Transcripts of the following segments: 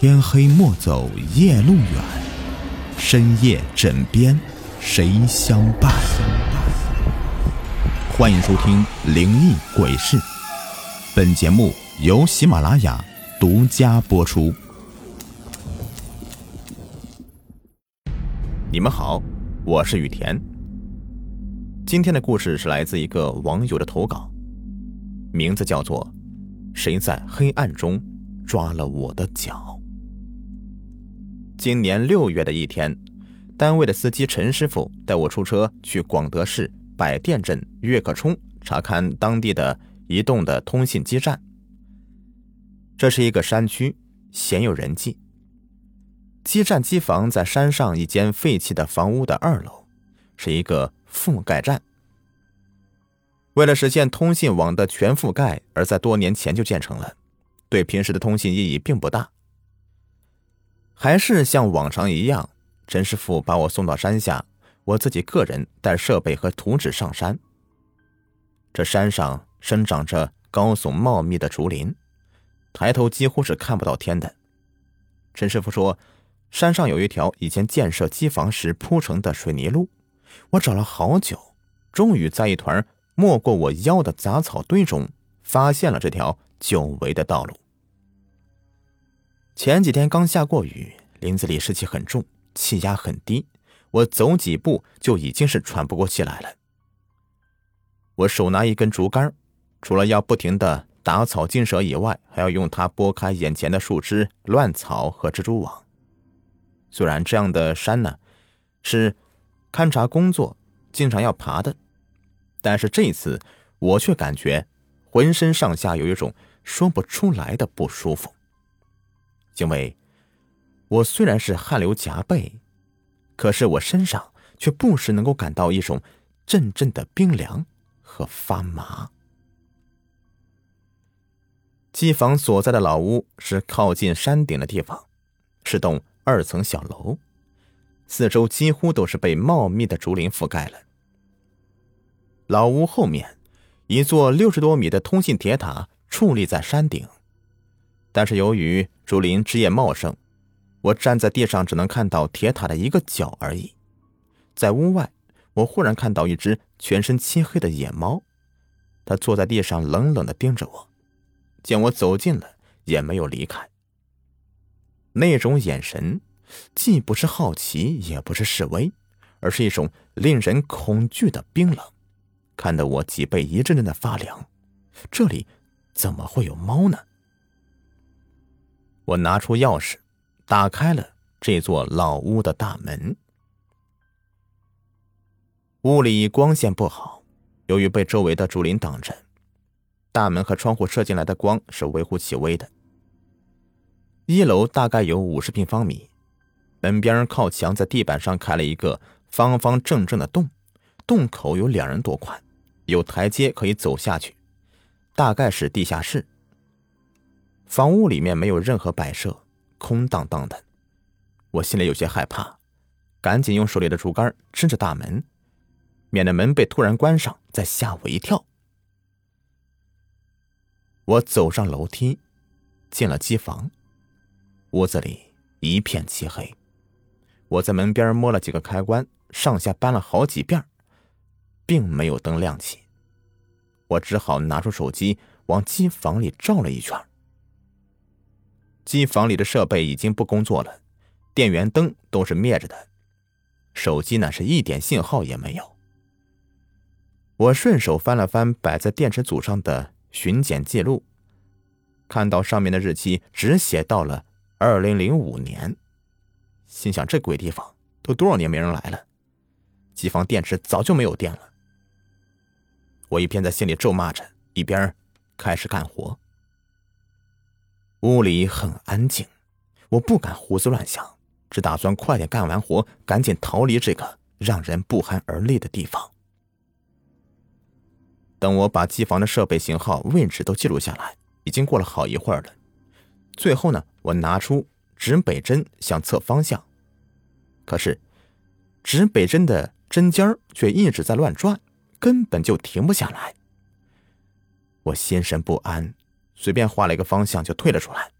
天黑莫走夜路远，深夜枕边谁相伴？欢迎收听《灵异鬼事》，本节目由喜马拉雅独家播出。你们好，我是雨田。今天的故事是来自一个网友的投稿，名字叫做“谁在黑暗中抓了我的脚”。今年六月的一天，单位的司机陈师傅带我出车去广德市百店镇岳克冲查看当地的移动的通信基站。这是一个山区，鲜有人迹。基站机房在山上一间废弃的房屋的二楼，是一个覆盖站。为了实现通信网的全覆盖，而在多年前就建成了，对平时的通信意义并不大。还是像往常一样，陈师傅把我送到山下，我自己个人带设备和图纸上山。这山上生长着高耸茂密的竹林，抬头几乎是看不到天的。陈师傅说，山上有一条以前建设机房时铺成的水泥路，我找了好久，终于在一团没过我腰的杂草堆中发现了这条久违的道路。前几天刚下过雨，林子里湿气很重，气压很低，我走几步就已经是喘不过气来了。我手拿一根竹竿，除了要不停的打草惊蛇以外，还要用它拨开眼前的树枝、乱草和蜘蛛网。虽然这样的山呢，是勘察工作经常要爬的，但是这次我却感觉浑身上下有一种说不出来的不舒服。因为，我虽然是汗流浃背，可是我身上却不时能够感到一种阵阵的冰凉和发麻。机房所在的老屋是靠近山顶的地方，是栋二层小楼，四周几乎都是被茂密的竹林覆盖了。老屋后面，一座六十多米的通信铁塔矗立在山顶。但是由于竹林枝叶茂盛，我站在地上只能看到铁塔的一个角而已。在屋外，我忽然看到一只全身漆黑的野猫，它坐在地上冷冷的盯着我，见我走近了也没有离开。那种眼神，既不是好奇，也不是示威，而是一种令人恐惧的冰冷，看得我脊背一阵阵的发凉。这里怎么会有猫呢？我拿出钥匙，打开了这座老屋的大门。屋里光线不好，由于被周围的竹林挡着，大门和窗户射进来的光是微乎其微的。一楼大概有五十平方米，门边靠墙在地板上开了一个方方正正的洞，洞口有两人多宽，有台阶可以走下去，大概是地下室。房屋里面没有任何摆设，空荡荡的。我心里有些害怕，赶紧用手里的竹竿支着大门，免得门被突然关上再吓我一跳。我走上楼梯，进了机房。屋子里一片漆黑。我在门边摸了几个开关，上下搬了好几遍，并没有灯亮起。我只好拿出手机往机房里照了一圈。机房里的设备已经不工作了，电源灯都是灭着的，手机呢是一点信号也没有。我顺手翻了翻摆在电池组上的巡检记录，看到上面的日期只写到了二零零五年，心想这鬼地方都多少年没人来了，机房电池早就没有电了。我一边在心里咒骂着，一边开始干活。屋里很安静，我不敢胡思乱想，只打算快点干完活，赶紧逃离这个让人不寒而栗的地方。等我把机房的设备型号、位置都记录下来，已经过了好一会儿了。最后呢，我拿出指北针想测方向，可是指北针的针尖却一直在乱转，根本就停不下来。我心神不安。随便画了一个方向就退了出来，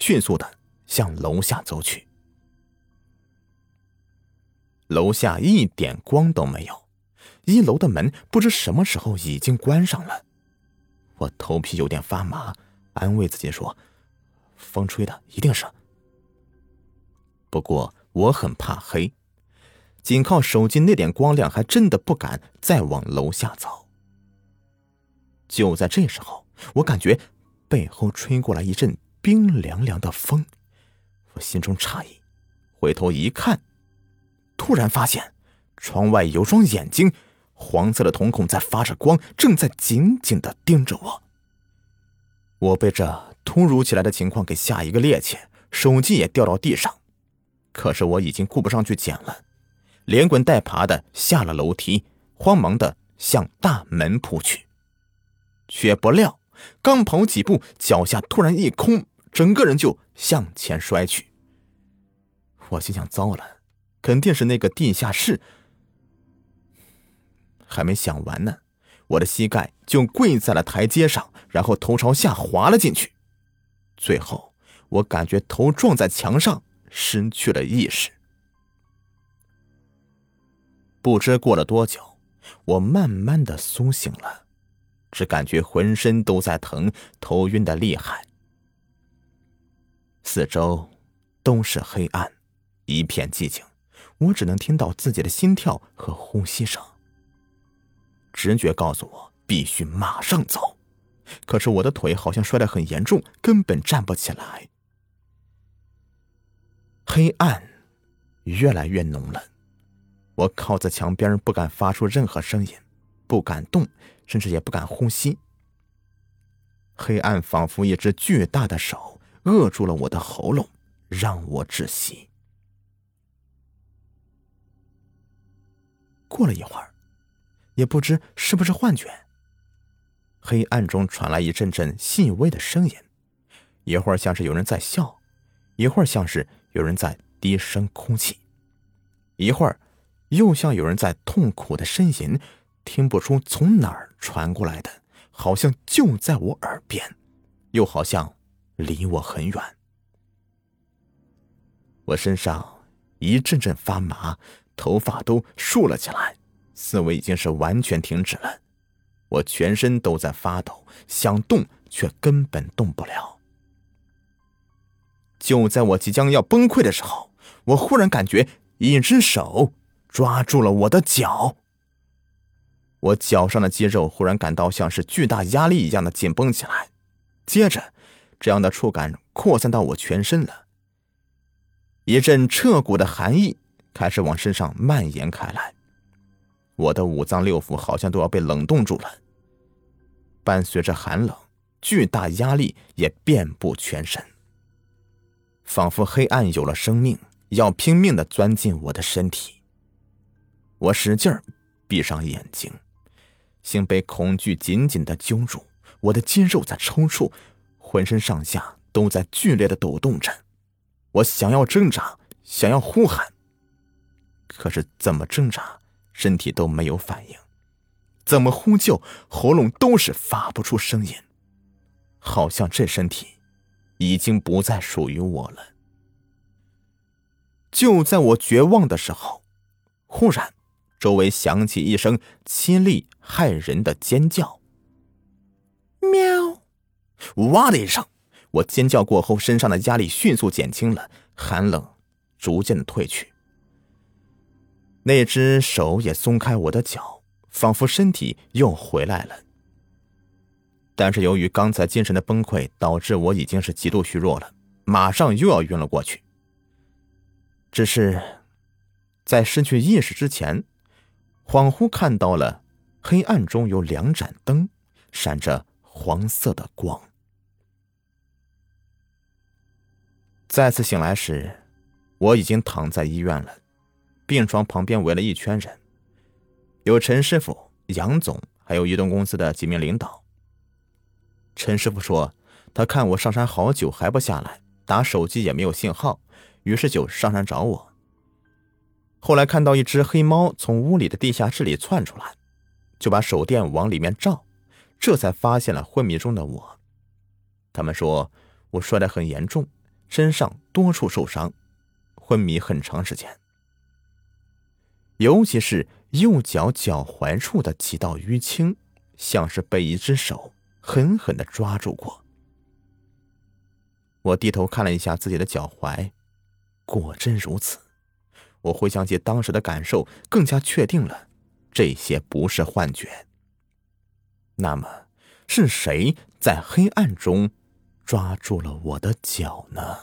迅速的向楼下走去。楼下一点光都没有，一楼的门不知什么时候已经关上了。我头皮有点发麻，安慰自己说：“风吹的，一定是。”不过我很怕黑，仅靠手机那点光亮，还真的不敢再往楼下走。就在这时候，我感觉背后吹过来一阵冰凉凉的风，我心中诧异，回头一看。突然发现，窗外有双眼睛，黄色的瞳孔在发着光，正在紧紧的盯着我。我被这突如其来的情况给吓一个趔趄，手机也掉到地上。可是我已经顾不上去捡了，连滚带爬的下了楼梯，慌忙的向大门扑去。却不料，刚跑几步，脚下突然一空，整个人就向前摔去。我心想：糟了！肯定是那个地下室。还没想完呢，我的膝盖就跪在了台阶上，然后头朝下滑了进去。最后，我感觉头撞在墙上，失去了意识。不知过了多久，我慢慢的苏醒了，只感觉浑身都在疼，头晕的厉害。四周都是黑暗，一片寂静。我只能听到自己的心跳和呼吸声。直觉告诉我必须马上走，可是我的腿好像摔得很严重，根本站不起来。黑暗越来越浓了，我靠在墙边，不敢发出任何声音，不敢动，甚至也不敢呼吸。黑暗仿佛一只巨大的手扼住了我的喉咙，让我窒息。过了一会儿，也不知是不是幻觉，黑暗中传来一阵阵细微的声音，一会儿像是有人在笑，一会儿像是有人在低声哭泣，一会儿又像有人在痛苦的呻吟，听不出从哪儿传过来的，好像就在我耳边，又好像离我很远。我身上一阵阵发麻。头发都竖了起来，思维已经是完全停止了。我全身都在发抖，想动却根本动不了。就在我即将要崩溃的时候，我忽然感觉一只手抓住了我的脚。我脚上的肌肉忽然感到像是巨大压力一样的紧绷起来，接着，这样的触感扩散到我全身了。一阵彻骨的寒意。开始往身上蔓延开来，我的五脏六腑好像都要被冷冻住了。伴随着寒冷，巨大压力也遍布全身，仿佛黑暗有了生命，要拼命的钻进我的身体。我使劲儿闭上眼睛，心被恐惧紧紧的揪住，我的肌肉在抽搐，浑身上下都在剧烈的抖动着。我想要挣扎，想要呼喊。可是怎么挣扎，身体都没有反应；怎么呼救，喉咙都是发不出声音。好像这身体已经不再属于我了。就在我绝望的时候，忽然，周围响起一声凄厉骇人的尖叫。喵！哇的一声，我尖叫过后，身上的压力迅速减轻了，寒冷逐渐的退去。那只手也松开我的脚，仿佛身体又回来了。但是由于刚才精神的崩溃，导致我已经是极度虚弱了，马上又要晕了过去。只是在失去意识之前，恍惚看到了黑暗中有两盏灯，闪着黄色的光。再次醒来时，我已经躺在医院了。病床旁边围了一圈人，有陈师傅、杨总，还有移动公司的几名领导。陈师傅说：“他看我上山好久还不下来，打手机也没有信号，于是就上山找我。后来看到一只黑猫从屋里的地下室里窜出来，就把手电往里面照，这才发现了昏迷中的我。他们说我摔得很严重，身上多处受伤，昏迷很长时间。尤其是右脚脚踝处的几道淤青，像是被一只手狠狠的抓住过。我低头看了一下自己的脚踝，果真如此。我回想起当时的感受，更加确定了这些不是幻觉。那么，是谁在黑暗中抓住了我的脚呢？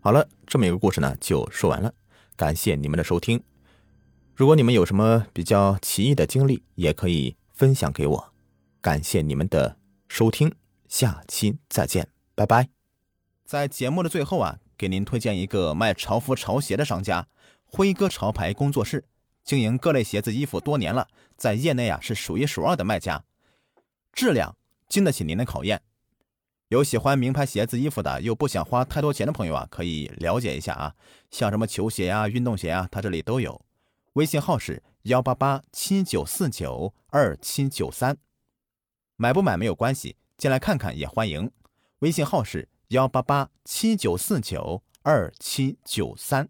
好了，这么一个故事呢，就说完了。感谢你们的收听。如果你们有什么比较奇异的经历，也可以分享给我。感谢你们的收听，下期再见，拜拜。在节目的最后啊。给您推荐一个卖潮服潮鞋的商家——辉哥潮牌工作室，经营各类鞋子衣服多年了，在业内啊是数一数二的卖家，质量经得起您的考验。有喜欢名牌鞋子衣服的，又不想花太多钱的朋友啊，可以了解一下啊，像什么球鞋呀、运动鞋啊，他这里都有。微信号是幺八八七九四九二七九三，买不买没有关系，进来看看也欢迎。微信号是。幺八八七九四九二七九三。